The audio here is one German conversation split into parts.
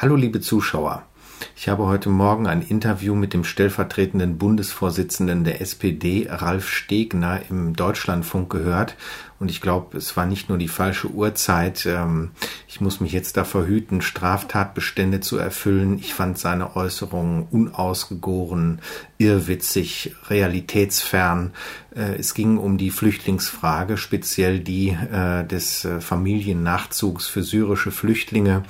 Hallo liebe Zuschauer. Ich habe heute Morgen ein Interview mit dem stellvertretenden Bundesvorsitzenden der SPD, Ralf Stegner, im Deutschlandfunk gehört. Und ich glaube, es war nicht nur die falsche Uhrzeit. Ähm, ich muss mich jetzt da verhüten, Straftatbestände zu erfüllen. Ich fand seine Äußerungen unausgegoren, irrwitzig, realitätsfern. Äh, es ging um die Flüchtlingsfrage, speziell die äh, des äh, Familiennachzugs für syrische Flüchtlinge.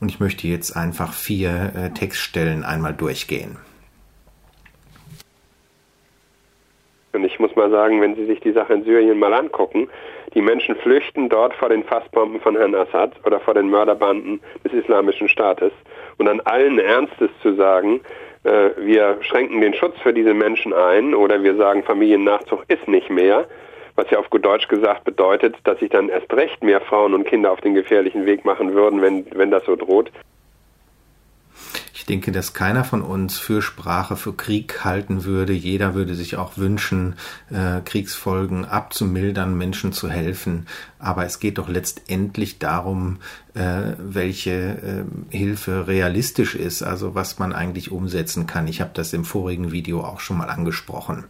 Und ich möchte jetzt einfach vier Textstellen einmal durchgehen. Und ich muss mal sagen, wenn Sie sich die Sache in Syrien mal angucken, die Menschen flüchten dort vor den Fassbomben von Herrn Assad oder vor den Mörderbanden des Islamischen Staates. Und dann allen Ernstes zu sagen, äh, wir schränken den Schutz für diese Menschen ein oder wir sagen, Familiennachzug ist nicht mehr, was ja auf gut Deutsch gesagt bedeutet, dass sich dann erst recht mehr Frauen und Kinder auf den gefährlichen Weg machen würden, wenn, wenn das so droht. Ich denke, dass keiner von uns für Sprache, für Krieg halten würde. Jeder würde sich auch wünschen, äh, Kriegsfolgen abzumildern, Menschen zu helfen. Aber es geht doch letztendlich darum, äh, welche äh, Hilfe realistisch ist, also was man eigentlich umsetzen kann. Ich habe das im vorigen Video auch schon mal angesprochen.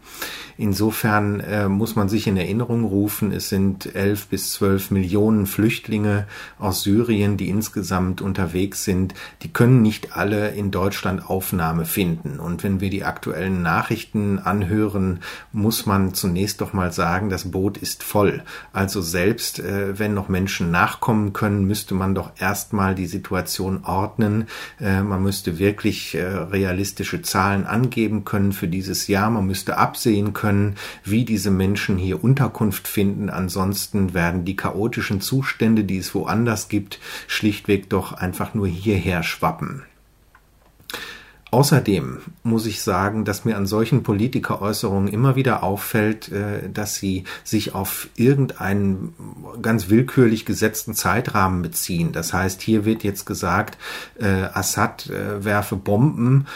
Insofern äh, muss man sich in Erinnerung rufen, es sind elf bis zwölf Millionen Flüchtlinge aus Syrien, die insgesamt unterwegs sind. Die können nicht alle in Deutschland Aufnahme finden. Und wenn wir die aktuellen Nachrichten anhören, muss man zunächst doch mal sagen, das Boot ist voll. Also selbst äh, wenn noch Menschen nachkommen können, müsste man doch erstmal die Situation ordnen. Äh, man müsste wirklich äh, realistische Zahlen angeben können für dieses Jahr. Man müsste absehen können, wie diese Menschen hier Unterkunft finden. Ansonsten werden die chaotischen Zustände, die es woanders gibt, schlichtweg doch einfach nur hierher schwappen. Außerdem muss ich sagen, dass mir an solchen Politikeräußerungen immer wieder auffällt, äh, dass sie sich auf irgendeinen ganz willkürlich gesetzten Zeitrahmen beziehen. Das heißt, hier wird jetzt gesagt, äh, Assad äh, werfe Bomben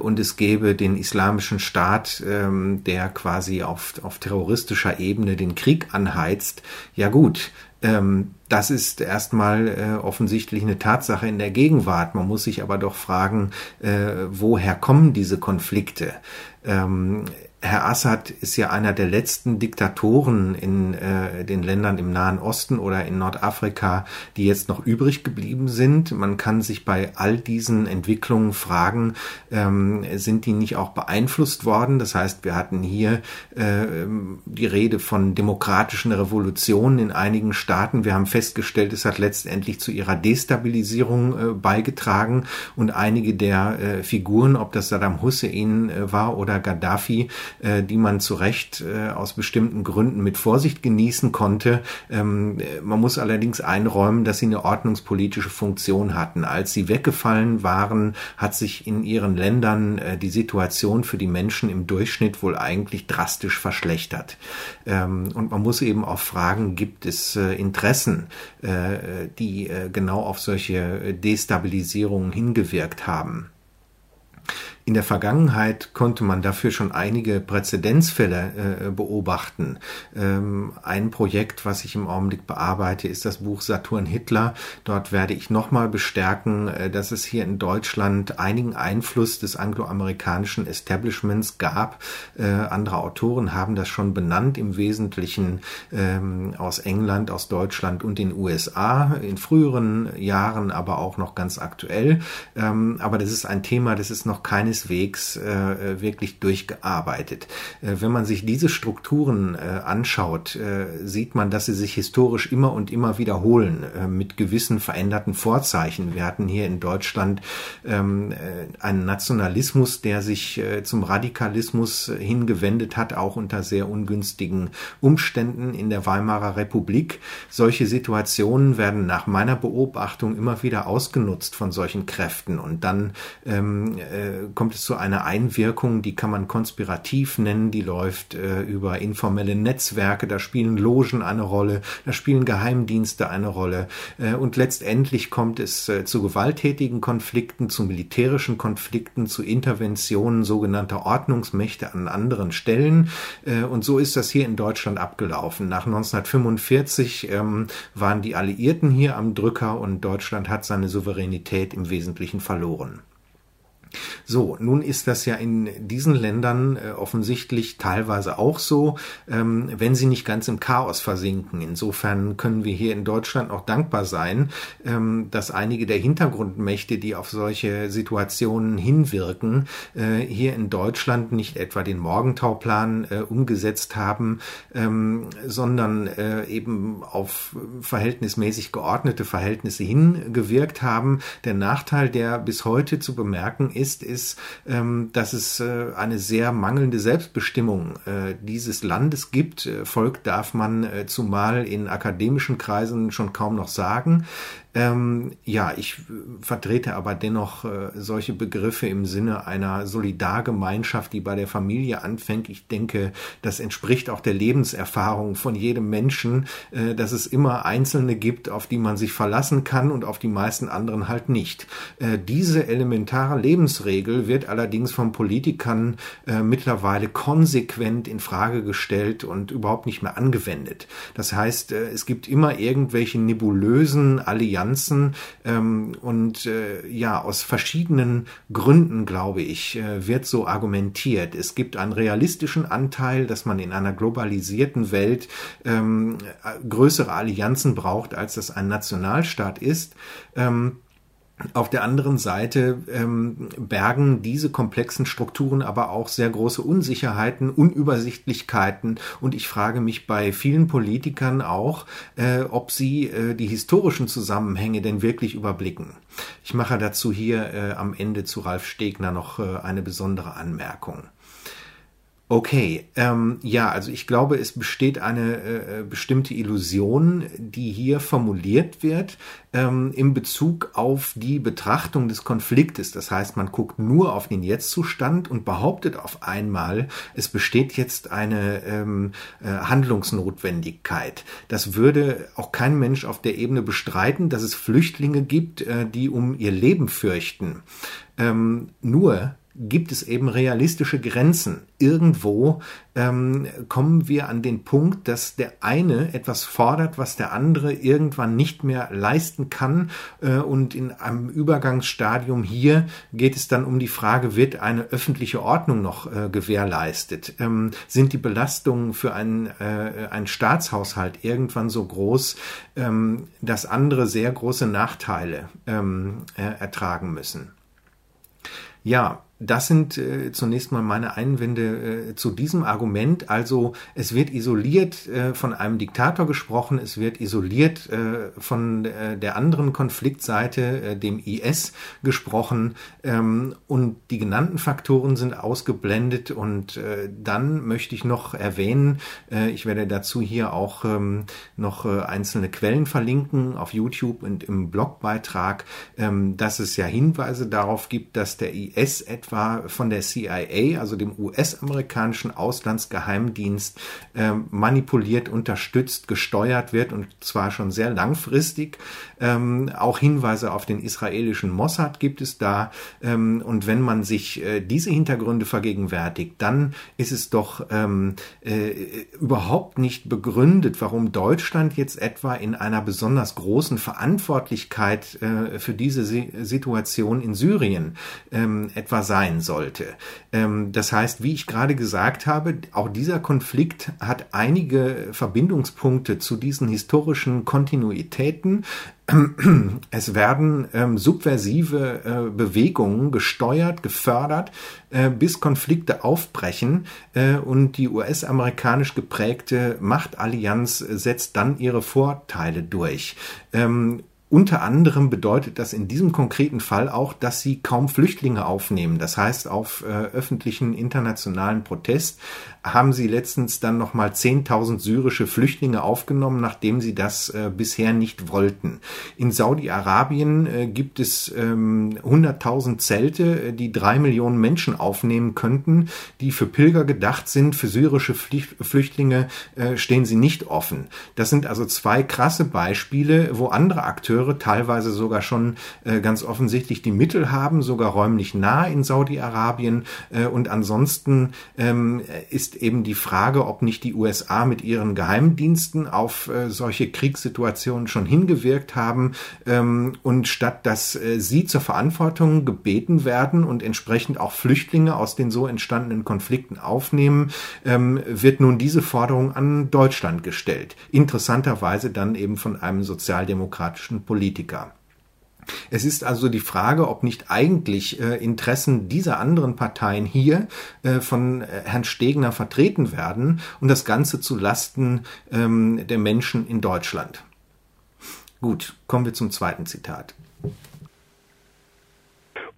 und es gäbe den islamischen Staat, ähm, der quasi auf, auf terroristischer Ebene den Krieg anheizt. Ja gut, ähm, das ist erstmal äh, offensichtlich eine Tatsache in der Gegenwart. Man muss sich aber doch fragen, äh, woher kommen diese Konflikte? Ähm, Herr Assad ist ja einer der letzten Diktatoren in äh, den Ländern im Nahen Osten oder in Nordafrika, die jetzt noch übrig geblieben sind. Man kann sich bei all diesen Entwicklungen fragen, ähm, sind die nicht auch beeinflusst worden? Das heißt, wir hatten hier äh, die Rede von demokratischen Revolutionen in einigen Staaten. Wir haben festgestellt, es hat letztendlich zu ihrer Destabilisierung äh, beigetragen und einige der äh, Figuren, ob das Saddam Hussein äh, war oder Gaddafi, äh, die man zu Recht äh, aus bestimmten Gründen mit Vorsicht genießen konnte. Ähm, man muss allerdings einräumen, dass sie eine ordnungspolitische Funktion hatten. Als sie weggefallen waren, hat sich in ihren Ländern äh, die Situation für die Menschen im Durchschnitt wohl eigentlich drastisch verschlechtert. Ähm, und man muss eben auch fragen, gibt es Interessen, die genau auf solche Destabilisierungen hingewirkt haben? In der Vergangenheit konnte man dafür schon einige Präzedenzfälle äh, beobachten. Ähm, ein Projekt, was ich im Augenblick bearbeite, ist das Buch Saturn Hitler. Dort werde ich nochmal bestärken, äh, dass es hier in Deutschland einigen Einfluss des angloamerikanischen Establishments gab. Äh, andere Autoren haben das schon benannt, im Wesentlichen ähm, aus England, aus Deutschland und den USA, in früheren Jahren, aber auch noch ganz aktuell. Ähm, aber das ist ein Thema, das ist noch keines keineswegs äh, wirklich durchgearbeitet. Äh, wenn man sich diese Strukturen äh, anschaut, äh, sieht man, dass sie sich historisch immer und immer wiederholen äh, mit gewissen veränderten Vorzeichen. Wir hatten hier in Deutschland ähm, äh, einen Nationalismus, der sich äh, zum Radikalismus hingewendet hat, auch unter sehr ungünstigen Umständen in der Weimarer Republik. Solche Situationen werden nach meiner Beobachtung immer wieder ausgenutzt von solchen Kräften und dann ähm, äh, kommt kommt es zu einer Einwirkung, die kann man konspirativ nennen, die läuft äh, über informelle Netzwerke, da spielen Logen eine Rolle, da spielen Geheimdienste eine Rolle äh, und letztendlich kommt es äh, zu gewalttätigen Konflikten, zu militärischen Konflikten, zu Interventionen sogenannter Ordnungsmächte an anderen Stellen äh, und so ist das hier in Deutschland abgelaufen. Nach 1945 ähm, waren die Alliierten hier am Drücker und Deutschland hat seine Souveränität im Wesentlichen verloren. So, nun ist das ja in diesen Ländern äh, offensichtlich teilweise auch so, ähm, wenn sie nicht ganz im Chaos versinken. Insofern können wir hier in Deutschland auch dankbar sein, ähm, dass einige der Hintergrundmächte, die auf solche Situationen hinwirken, äh, hier in Deutschland nicht etwa den Morgentauplan äh, umgesetzt haben, ähm, sondern äh, eben auf verhältnismäßig geordnete Verhältnisse hingewirkt haben. Der Nachteil, der bis heute zu bemerken ist, ist, ähm, dass es äh, eine sehr mangelnde Selbstbestimmung äh, dieses Landes gibt. Äh, Volk darf man zumal in akademischen Kreisen schon kaum noch sagen. Ähm, ja, ich vertrete aber dennoch äh, solche Begriffe im Sinne einer Solidargemeinschaft, die bei der Familie anfängt. Ich denke, das entspricht auch der Lebenserfahrung von jedem Menschen, äh, dass es immer Einzelne gibt, auf die man sich verlassen kann und auf die meisten anderen halt nicht. Äh, diese elementare Lebensregel wird allerdings von Politikern äh, mittlerweile konsequent in Frage gestellt und überhaupt nicht mehr angewendet. Das heißt, äh, es gibt immer irgendwelche nebulösen Allianzen Allianzen ähm, und äh, ja, aus verschiedenen Gründen, glaube ich, äh, wird so argumentiert. Es gibt einen realistischen Anteil, dass man in einer globalisierten Welt ähm, größere Allianzen braucht, als das ein Nationalstaat ist. Ähm, auf der anderen Seite ähm, bergen diese komplexen Strukturen aber auch sehr große Unsicherheiten, Unübersichtlichkeiten und ich frage mich bei vielen Politikern auch, äh, ob sie äh, die historischen Zusammenhänge denn wirklich überblicken. Ich mache dazu hier äh, am Ende zu Ralf Stegner noch äh, eine besondere Anmerkung. Okay, ähm, ja, also ich glaube, es besteht eine äh, bestimmte Illusion, die hier formuliert wird ähm, in Bezug auf die Betrachtung des Konfliktes. Das heißt, man guckt nur auf den Jetztzustand und behauptet auf einmal, es besteht jetzt eine ähm, äh, Handlungsnotwendigkeit. Das würde auch kein Mensch auf der Ebene bestreiten, dass es Flüchtlinge gibt, äh, die um ihr Leben fürchten. Ähm, nur gibt es eben realistische Grenzen. Irgendwo ähm, kommen wir an den Punkt, dass der eine etwas fordert, was der andere irgendwann nicht mehr leisten kann. Äh, und in einem Übergangsstadium hier geht es dann um die Frage, wird eine öffentliche Ordnung noch äh, gewährleistet? Ähm, sind die Belastungen für einen, äh, einen Staatshaushalt irgendwann so groß, ähm, dass andere sehr große Nachteile ähm, äh, ertragen müssen? Ja, das sind äh, zunächst mal meine Einwände äh, zu diesem Argument. Also es wird isoliert äh, von einem Diktator gesprochen, es wird isoliert äh, von äh, der anderen Konfliktseite, äh, dem IS, gesprochen ähm, und die genannten Faktoren sind ausgeblendet. Und dann möchte ich noch erwähnen, äh, ich werde dazu hier auch ähm, noch einzelne Quellen verlinken auf YouTube und im Blogbeitrag, ähm, dass es ja Hinweise darauf gibt, dass der IS etwa von der CIA, also dem US-amerikanischen Auslandsgeheimdienst, äh, manipuliert, unterstützt, gesteuert wird und zwar schon sehr langfristig. Ähm, auch Hinweise auf den israelischen Mossad gibt es da. Ähm, und wenn man sich äh, diese Hintergründe vergegenwärtigt, dann ist es doch ähm, äh, überhaupt nicht begründet, warum Deutschland jetzt etwa in einer besonders großen Verantwortlichkeit äh, für diese Situation in Syrien ähm, etwa sein sein sollte. Ähm, das heißt, wie ich gerade gesagt habe, auch dieser Konflikt hat einige Verbindungspunkte zu diesen historischen Kontinuitäten. Es werden ähm, subversive äh, Bewegungen gesteuert, gefördert, äh, bis Konflikte aufbrechen äh, und die US-amerikanisch geprägte Machtallianz setzt dann ihre Vorteile durch. Ähm, unter anderem bedeutet das in diesem konkreten Fall auch, dass sie kaum Flüchtlinge aufnehmen. Das heißt, auf äh, öffentlichen internationalen Protest haben sie letztens dann nochmal 10.000 syrische Flüchtlinge aufgenommen, nachdem sie das äh, bisher nicht wollten. In Saudi-Arabien äh, gibt es ähm, 100.000 Zelte, äh, die drei Millionen Menschen aufnehmen könnten, die für Pilger gedacht sind. Für syrische Flüchtlinge äh, stehen sie nicht offen. Das sind also zwei krasse Beispiele, wo andere Akteure Akteure teilweise sogar schon äh, ganz offensichtlich die Mittel haben, sogar räumlich nah in Saudi-Arabien. Äh, und ansonsten ähm, ist eben die Frage, ob nicht die USA mit ihren Geheimdiensten auf äh, solche Kriegssituationen schon hingewirkt haben ähm, und statt dass äh, sie zur Verantwortung gebeten werden und entsprechend auch Flüchtlinge aus den so entstandenen Konflikten aufnehmen, ähm, wird nun diese Forderung an Deutschland gestellt. Interessanterweise dann eben von einem sozialdemokratischen Politiker. Es ist also die Frage, ob nicht eigentlich äh, Interessen dieser anderen Parteien hier äh, von äh, Herrn Stegner vertreten werden und das Ganze zu Lasten ähm, der Menschen in Deutschland. Gut, kommen wir zum zweiten Zitat.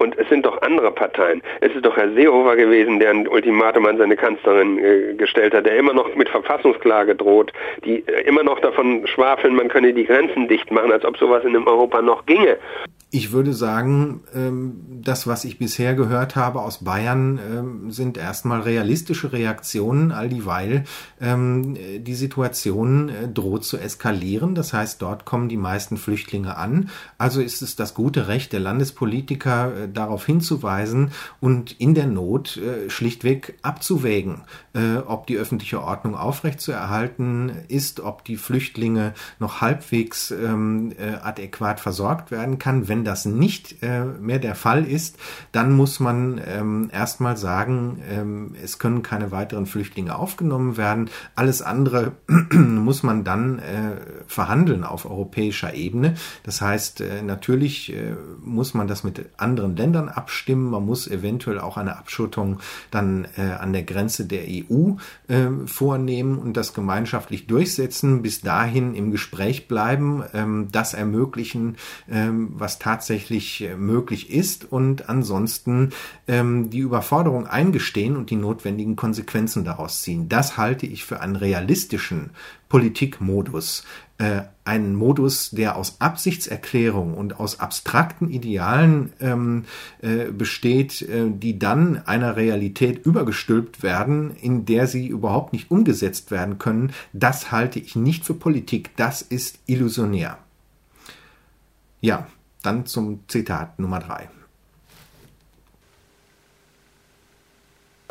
Und es sind doch andere Parteien. Es ist doch Herr Seehofer gewesen, der ein Ultimatum an seine Kanzlerin äh, gestellt hat, der immer noch mit Verfassungsklage droht, die äh, immer noch davon schwafeln, man könne die Grenzen dicht machen, als ob sowas in Europa noch ginge. Ich würde sagen, ähm, das, was ich bisher gehört habe aus Bayern, ähm, sind erstmal realistische Reaktionen, all dieweil ähm, die Situation äh, droht zu eskalieren. Das heißt, dort kommen die meisten Flüchtlinge an. Also ist es das gute Recht der Landespolitiker, äh, darauf hinzuweisen und in der Not äh, schlichtweg abzuwägen, ob die öffentliche Ordnung aufrechtzuerhalten ist, ob die Flüchtlinge noch halbwegs adäquat versorgt werden kann, wenn wenn das nicht äh, mehr der Fall ist, dann muss man ähm, erstmal sagen, ähm, es können keine weiteren Flüchtlinge aufgenommen werden. Alles andere muss man dann äh, verhandeln auf europäischer Ebene. Das heißt, äh, natürlich äh, muss man das mit anderen Ländern abstimmen. Man muss eventuell auch eine Abschottung dann äh, an der Grenze der EU äh, vornehmen und das gemeinschaftlich durchsetzen. Bis dahin im Gespräch bleiben, ähm, das ermöglichen, ähm, was tatsächlich äh, möglich ist und ansonsten ähm, die Überforderung eingestehen und die notwendigen Konsequenzen daraus ziehen. Das halte ich für einen realistischen Politikmodus. Äh, einen Modus, der aus Absichtserklärung und aus abstrakten Idealen ähm, äh, besteht, äh, die dann einer Realität übergestülpt werden, in der sie überhaupt nicht umgesetzt werden können, das halte ich nicht für Politik, das ist illusionär. Ja, dann zum Zitat Nummer drei.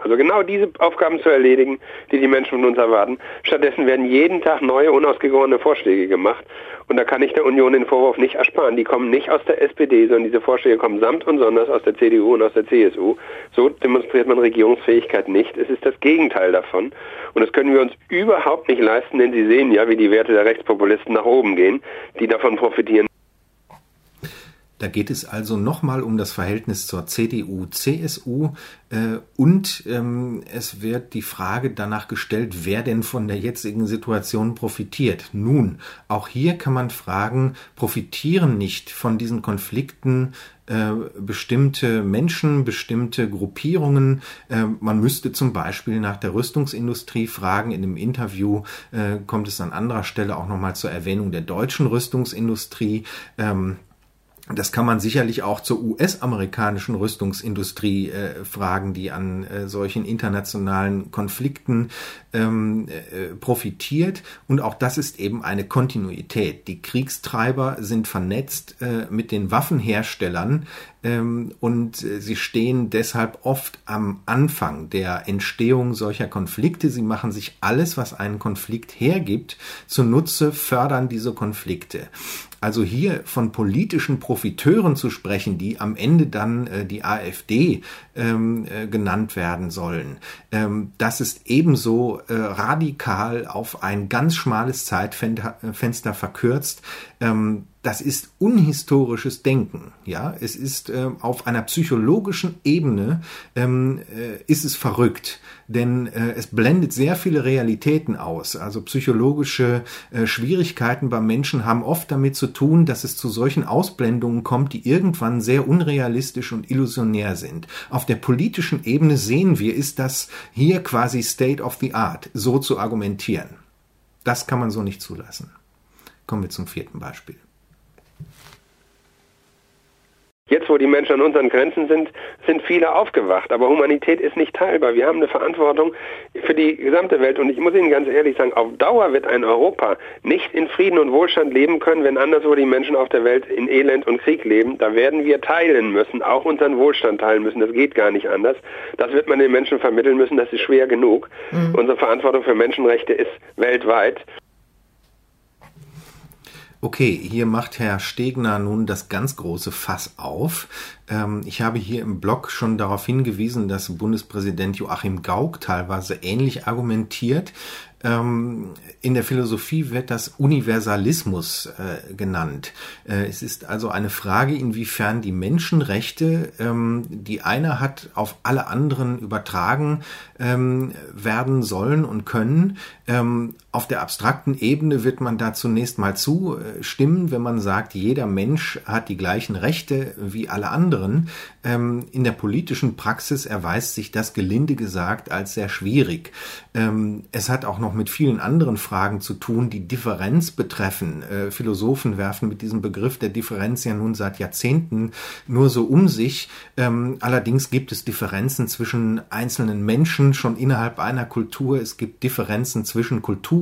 Also genau diese Aufgaben zu erledigen, die die Menschen von uns erwarten. Stattdessen werden jeden Tag neue, unausgegorene Vorschläge gemacht. Und da kann ich der Union den Vorwurf nicht ersparen. Die kommen nicht aus der SPD, sondern diese Vorschläge kommen samt und sonders aus der CDU und aus der CSU. So demonstriert man Regierungsfähigkeit nicht. Es ist das Gegenteil davon. Und das können wir uns überhaupt nicht leisten, denn Sie sehen ja, wie die Werte der Rechtspopulisten nach oben gehen, die davon profitieren. Da geht es also nochmal um das Verhältnis zur CDU, CSU äh, und ähm, es wird die Frage danach gestellt, wer denn von der jetzigen Situation profitiert. Nun, auch hier kann man fragen, profitieren nicht von diesen Konflikten äh, bestimmte Menschen, bestimmte Gruppierungen. Äh, man müsste zum Beispiel nach der Rüstungsindustrie fragen. In dem Interview äh, kommt es an anderer Stelle auch nochmal zur Erwähnung der deutschen Rüstungsindustrie. Ähm, das kann man sicherlich auch zur US-amerikanischen Rüstungsindustrie äh, fragen, die an äh, solchen internationalen Konflikten ähm, äh, profitiert. Und auch das ist eben eine Kontinuität. Die Kriegstreiber sind vernetzt äh, mit den Waffenherstellern ähm, und äh, sie stehen deshalb oft am Anfang der Entstehung solcher Konflikte. Sie machen sich alles, was einen Konflikt hergibt, zunutze, fördern diese Konflikte. Also hier von politischen Profiteuren zu sprechen, die am Ende dann äh, die AfD ähm, äh, genannt werden sollen, ähm, das ist ebenso äh, radikal auf ein ganz schmales Zeitfenster verkürzt. Ähm, das ist unhistorisches Denken. Ja, es ist äh, auf einer psychologischen Ebene ähm, äh, ist es verrückt, denn äh, es blendet sehr viele Realitäten aus. Also psychologische äh, Schwierigkeiten beim Menschen haben oft damit zu tun, dass es zu solchen Ausblendungen kommt, die irgendwann sehr unrealistisch und illusionär sind. Auf der politischen Ebene sehen wir, ist das hier quasi State of the Art, so zu argumentieren. Das kann man so nicht zulassen. Kommen wir zum vierten Beispiel. Jetzt, wo die Menschen an unseren Grenzen sind, sind viele aufgewacht. Aber Humanität ist nicht teilbar. Wir haben eine Verantwortung für die gesamte Welt. Und ich muss Ihnen ganz ehrlich sagen, auf Dauer wird ein Europa nicht in Frieden und Wohlstand leben können, wenn anderswo die Menschen auf der Welt in Elend und Krieg leben. Da werden wir teilen müssen, auch unseren Wohlstand teilen müssen. Das geht gar nicht anders. Das wird man den Menschen vermitteln müssen. Das ist schwer genug. Mhm. Unsere Verantwortung für Menschenrechte ist weltweit. Okay, hier macht Herr Stegner nun das ganz große Fass auf. Ähm, ich habe hier im Blog schon darauf hingewiesen, dass Bundespräsident Joachim Gauck teilweise ähnlich argumentiert. Ähm, in der Philosophie wird das Universalismus äh, genannt. Äh, es ist also eine Frage, inwiefern die Menschenrechte, ähm, die einer hat, auf alle anderen übertragen werden sollen und können. Auf der abstrakten Ebene wird man da zunächst mal zustimmen, wenn man sagt, jeder Mensch hat die gleichen Rechte wie alle anderen. Ähm, in der politischen Praxis erweist sich das gelinde gesagt als sehr schwierig. Ähm, es hat auch noch mit vielen anderen Fragen zu tun, die Differenz betreffen. Äh, Philosophen werfen mit diesem Begriff der Differenz ja nun seit Jahrzehnten nur so um sich. Ähm, allerdings gibt es Differenzen zwischen einzelnen Menschen schon innerhalb einer Kultur. Es gibt Differenzen zwischen Kulturen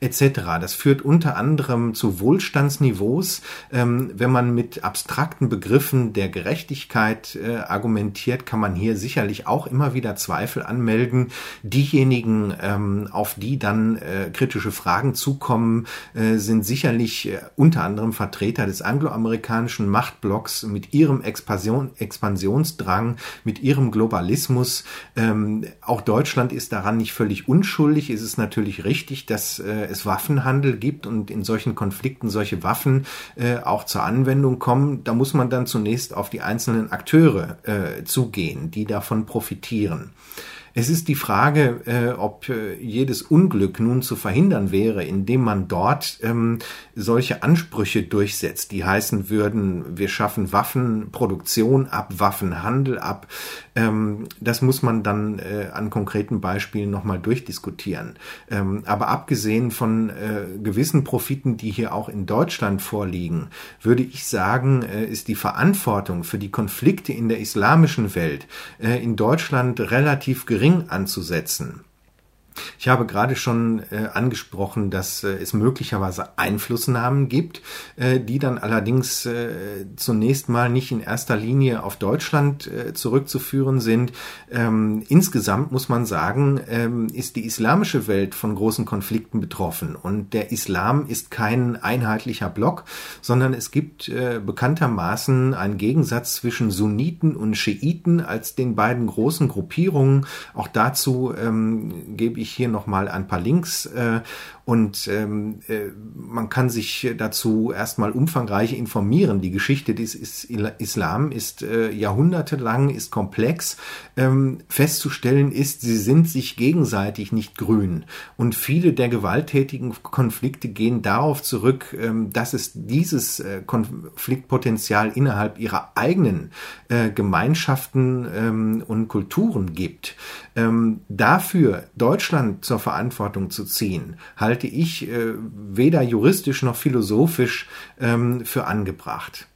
etc. Das führt unter anderem zu Wohlstandsniveaus, wenn man mit abstrakten Begriffen der Gerechtigkeit äh, argumentiert, kann man hier sicherlich auch immer wieder Zweifel anmelden. Diejenigen, ähm, auf die dann äh, kritische Fragen zukommen, äh, sind sicherlich äh, unter anderem Vertreter des angloamerikanischen Machtblocks mit ihrem Expansion, Expansionsdrang, mit ihrem Globalismus. Ähm, auch Deutschland ist daran nicht völlig unschuldig. Es ist natürlich richtig, dass äh, es Waffenhandel gibt und in solchen Konflikten solche Waffen äh, auch zur Anwendung kommen. Da muss man dann zunächst auf die einzelnen Akteure äh, zugehen, die davon profitieren. Es ist die Frage, äh, ob äh, jedes Unglück nun zu verhindern wäre, indem man dort ähm, solche Ansprüche durchsetzt, die heißen würden, wir schaffen Waffenproduktion ab, Waffenhandel ab. Ähm, das muss man dann äh, an konkreten Beispielen nochmal durchdiskutieren. Ähm, aber abgesehen von äh, gewissen Profiten, die hier auch in Deutschland vorliegen, würde ich sagen, äh, ist die Verantwortung für die Konflikte in der islamischen Welt äh, in Deutschland relativ gering gering anzusetzen. Ich habe gerade schon äh, angesprochen, dass äh, es möglicherweise Einflussnahmen gibt, äh, die dann allerdings äh, zunächst mal nicht in erster Linie auf Deutschland äh, zurückzuführen sind. Ähm, insgesamt muss man sagen, ähm, ist die islamische Welt von großen Konflikten betroffen und der Islam ist kein einheitlicher Block, sondern es gibt äh, bekanntermaßen einen Gegensatz zwischen Sunniten und Schiiten als den beiden großen Gruppierungen. Auch dazu ähm, gebe ich ich hier nochmal ein paar Links äh, und ähm, äh, man kann sich dazu erstmal umfangreich informieren. Die Geschichte des Islam ist äh, jahrhundertelang, ist komplex. Ähm, festzustellen ist, sie sind sich gegenseitig nicht grün. Und viele der gewalttätigen Konflikte gehen darauf zurück, ähm, dass es dieses äh, Konfliktpotenzial innerhalb ihrer eigenen äh, Gemeinschaften ähm, und Kulturen gibt. Ähm, dafür Deutschland zur Verantwortung zu ziehen, halte ich äh, weder juristisch noch philosophisch ähm, für angebracht.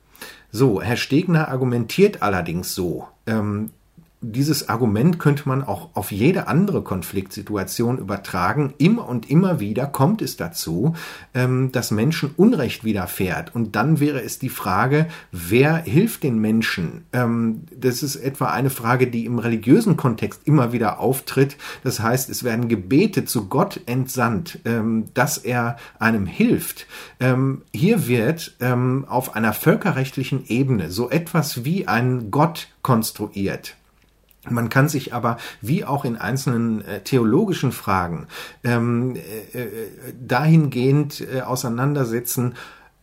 So, Herr Stegner argumentiert allerdings so, ähm, dieses Argument könnte man auch auf jede andere Konfliktsituation übertragen. Immer und immer wieder kommt es dazu, ähm, dass Menschen Unrecht widerfährt. Und dann wäre es die Frage, wer hilft den Menschen? Ähm, das ist etwa eine Frage, die im religiösen Kontext immer wieder auftritt. Das heißt, es werden Gebete zu Gott entsandt, ähm, dass er einem hilft. Hier wird auf einer völkerrechtlichen Ebene so etwas wie ein Gott konstruiert. Man kann sich aber, wie auch in einzelnen äh, theologischen Fragen, ähm, äh, äh dahingehend äh, auseinandersetzen,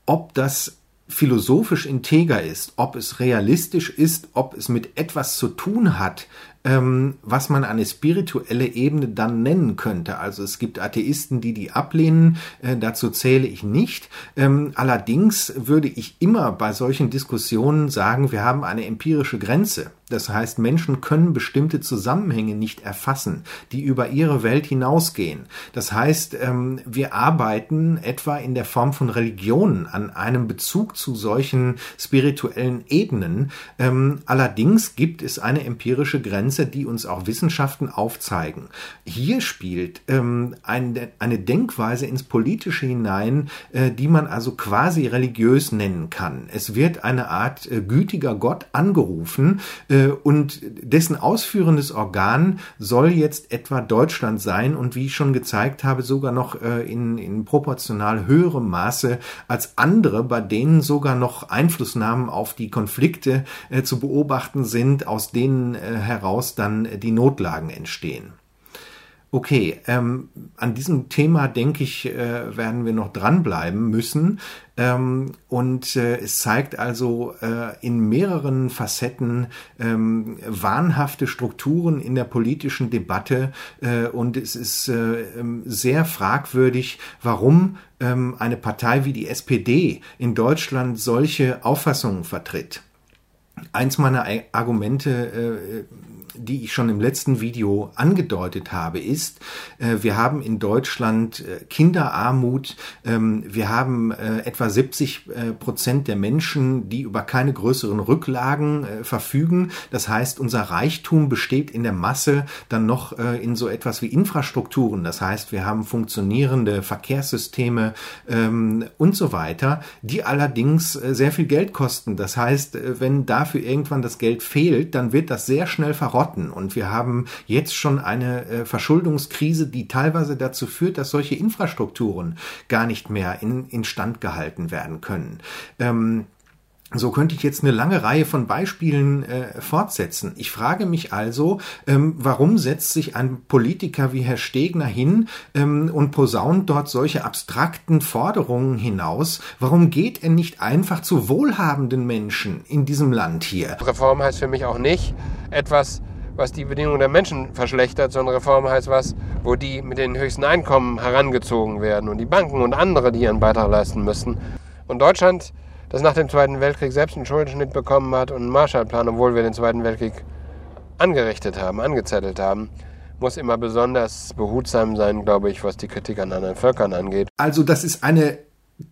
ob das philosophisch integer ist, ob es realistisch ist, ob es mit etwas zu tun hat, ähm, was man eine spirituelle Ebene dann nennen könnte. Also es gibt Atheisten, die die ablehnen, äh, dazu zähle ich nicht. Ähm, allerdings würde ich immer bei solchen Diskussionen sagen, wir haben eine empirische Grenze. Das heißt, Menschen können bestimmte Zusammenhänge nicht erfassen, die über ihre Welt hinausgehen. Das heißt, ähm, wir arbeiten etwa in der Form von Religionen an einem Bezug zu solchen spirituellen Ebenen. Ähm, allerdings gibt es eine empirische Grenze, die uns auch Wissenschaften aufzeigen. Hier spielt ähm, eine Denkweise ins Politische hinein, äh, die man also quasi religiös nennen kann. Es wird eine Art äh, gütiger Gott angerufen, äh, und dessen ausführendes Organ soll jetzt etwa Deutschland sein und wie ich schon gezeigt habe, sogar noch äh, in, in proportional höherem Maße als andere, bei denen sogar noch Einflussnahmen auf die Konflikte äh, zu beobachten sind, aus denen heraus dann die Notlagen entstehen. Okay, ähm, an diesem Thema denke ich, äh, werden wir noch dranbleiben müssen. Ähm, und äh, es zeigt also äh, in mehreren Facetten ähm, wahnhafte Strukturen in der politischen Debatte. Äh, und es ist äh, ähm, sehr fragwürdig, warum ähm, eine Partei wie die SPD in Deutschland solche Auffassungen vertritt. Eins meiner Argumente äh, die ich schon im letzten Video angedeutet habe, ist, äh, wir haben in Deutschland äh, Kinderarmut, ähm, wir haben äh, etwa 70 Prozent der Menschen, die über keine größeren Rücklagen verfügen. Das heißt, unser Reichtum besteht in der Masse dann noch in so etwas wie Infrastrukturen. Das heißt, wir haben funktionierende Verkehrssysteme ähm, und so weiter, die allerdings sehr viel Geld kosten. Das heißt, wenn dafür irgendwann das Geld fehlt, dann wird das sehr schnell verrotten Karotten. Und wir haben jetzt schon eine äh, Verschuldungskrise, die teilweise dazu führt, dass solche Infrastrukturen gar nicht mehr in, instand gehalten werden können. Ähm, so könnte ich jetzt eine lange Reihe von Beispielen äh, fortsetzen. Ich frage mich also, ähm, warum setzt sich ein Politiker wie Herr Stegner hin ähm, und posaunt dort solche abstrakten Forderungen hinaus? Warum geht er nicht einfach zu wohlhabenden Menschen in diesem Land hier? Reform heißt für mich auch nicht etwas was die Bedingungen der Menschen verschlechtert, sondern Reform heißt was, wo die mit den höchsten Einkommen herangezogen werden und die Banken und andere, die ihren Beitrag leisten müssen. Und Deutschland, das nach dem Zweiten Weltkrieg selbst einen Schuldenschnitt bekommen hat und einen Marshallplan, obwohl wir den Zweiten Weltkrieg angerichtet haben, angezettelt haben, muss immer besonders behutsam sein, glaube ich, was die Kritik an anderen Völkern angeht. Also das ist eine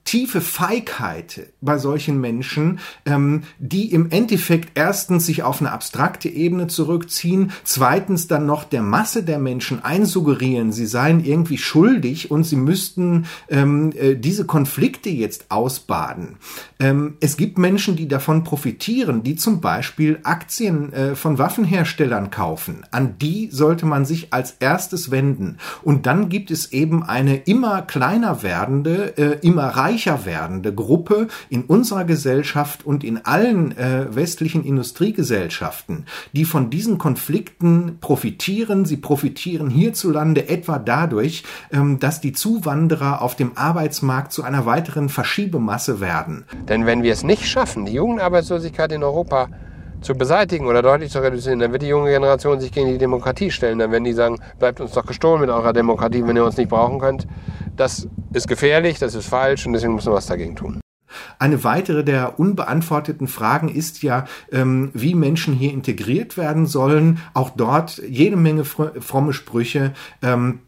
tiefe Feigheit bei solchen Menschen, ähm, die im Endeffekt erstens sich auf eine abstrakte Ebene zurückziehen, zweitens dann noch der Masse der Menschen einsuggerieren, sie seien irgendwie schuldig und sie müssten ähm, äh, diese Konflikte jetzt ausbaden. Ähm, es gibt Menschen, die davon profitieren, die zum Beispiel Aktien äh, von Waffenherstellern kaufen. An die sollte man sich als erstes wenden. Und dann gibt es eben eine immer kleiner werdende, äh, immer reicher werdende Gruppe in unserer Gesellschaft und in allen äh, westlichen Industriegesellschaften, die von diesen Konflikten profitieren. Sie profitieren hierzulande etwa dadurch, ähm, dass die Zuwanderer auf dem Arbeitsmarkt zu einer weiteren Verschiebemasse werden. Denn wenn wir es nicht schaffen, die Jugendarbeitslosigkeit in Europa zu beseitigen oder deutlich zu reduzieren, dann wird die junge Generation sich gegen die Demokratie stellen. Dann werden die sagen, bleibt uns doch gestohlen mit eurer Demokratie, wenn ihr uns nicht brauchen könnt. Das ist gefährlich, das ist falsch und deswegen müssen wir was dagegen tun. Eine weitere der unbeantworteten Fragen ist ja, ähm, wie Menschen hier integriert werden sollen. Auch dort jede Menge fromme Sprüche. Ähm,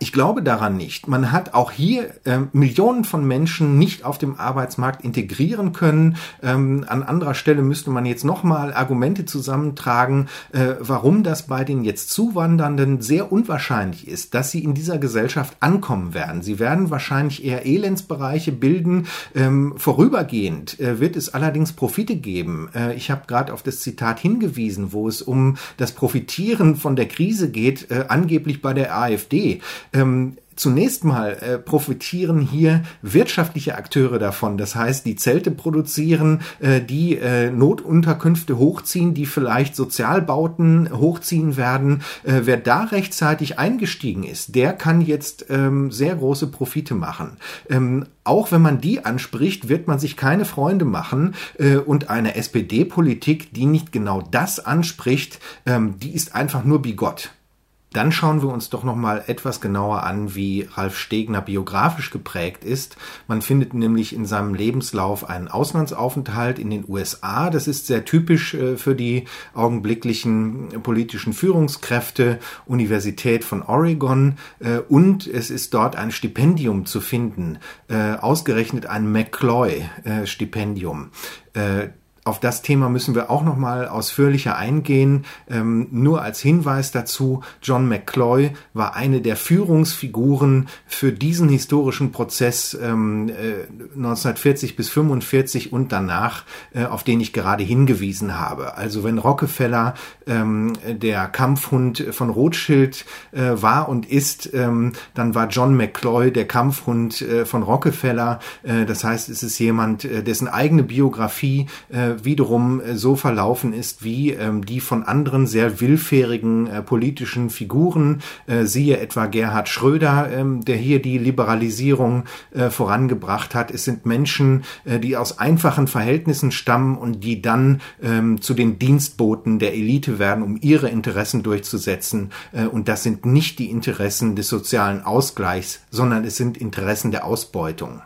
ich glaube daran nicht. Man hat auch hier äh, Millionen von Menschen nicht auf dem Arbeitsmarkt integrieren können. Ähm, an anderer Stelle müsste man jetzt nochmal Argumente zusammentragen, äh, warum das bei den jetzt Zuwandernden sehr unwahrscheinlich ist, dass sie in dieser Gesellschaft ankommen werden. Sie werden wahrscheinlich eher Elendsbereiche bilden. Ähm, vorübergehend äh, wird es allerdings Profite geben. Äh, ich habe gerade auf das Zitat hingewiesen, wo es um das Profitieren von der Krise geht, äh, angeblich bei der AfD. Ähm, Zunächst mal äh, profitieren hier wirtschaftliche Akteure davon. Das heißt, die Zelte produzieren, äh, die äh, Notunterkünfte hochziehen, die vielleicht Sozialbauten hochziehen werden. Äh, wer da rechtzeitig eingestiegen ist, der kann jetzt ähm, sehr große Profite machen. Ähm, auch wenn man die anspricht, wird man sich keine Freunde machen. Äh, und eine SPD-Politik, die nicht genau das anspricht, ähm, die ist einfach nur bigott. Dann schauen wir uns doch noch mal etwas genauer an, wie Ralf Stegner biografisch geprägt ist. Man findet nämlich in seinem Lebenslauf einen Auslandsaufenthalt in den USA. Das ist sehr typisch äh, für die augenblicklichen politischen Führungskräfte, Universität von Oregon. Äh, und es ist dort ein Stipendium zu finden, äh, ausgerechnet ein McCloy-Stipendium auf das Thema müssen wir auch noch mal ausführlicher eingehen. Ähm, nur als Hinweis dazu, John McCloy war eine der Führungsfiguren für diesen historischen Prozess ähm, äh, 1940 bis 45 und danach, äh, auf den ich gerade hingewiesen habe. Also wenn Rockefeller ähm, der Kampfhund von Rothschild äh, war und ist, ähm, dann war John McCloy der Kampfhund äh, von Rockefeller. Äh, das heißt, es ist jemand, äh, dessen eigene Biografie wiederum äh, so verlaufen ist wie ähm, die von anderen sehr willfährigen äh, politischen Figuren, äh, siehe etwa Gerhard Schröder, ähm, der hier die Liberalisierung vorangebracht hat. Es sind Menschen, die aus einfachen Verhältnissen stammen und die dann ähm, zu den Dienstboten der Elite werden, um ihre Interessen durchzusetzen. und das sind nicht die Interessen des sozialen Ausgleichs, sondern es sind Interessen der Ausbeutung.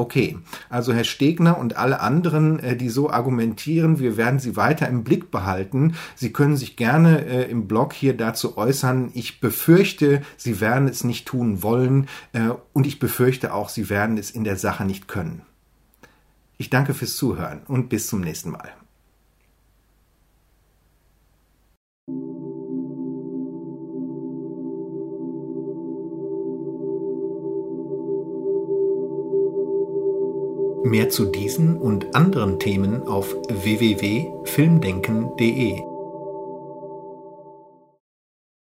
Okay, also Herr Stegner und alle anderen, äh, die so argumentieren, wir werden sie weiter im Blick behalten. Sie können sich gerne äh, im Blog hier dazu äußern. Ich befürchte, Sie werden es nicht tun wollen äh, und ich befürchte auch, Sie werden es in der Sache nicht können. Ich danke fürs Zuhören und bis zum nächsten Mal. Mehr zu diesen und anderen Themen auf www.filmdenken.de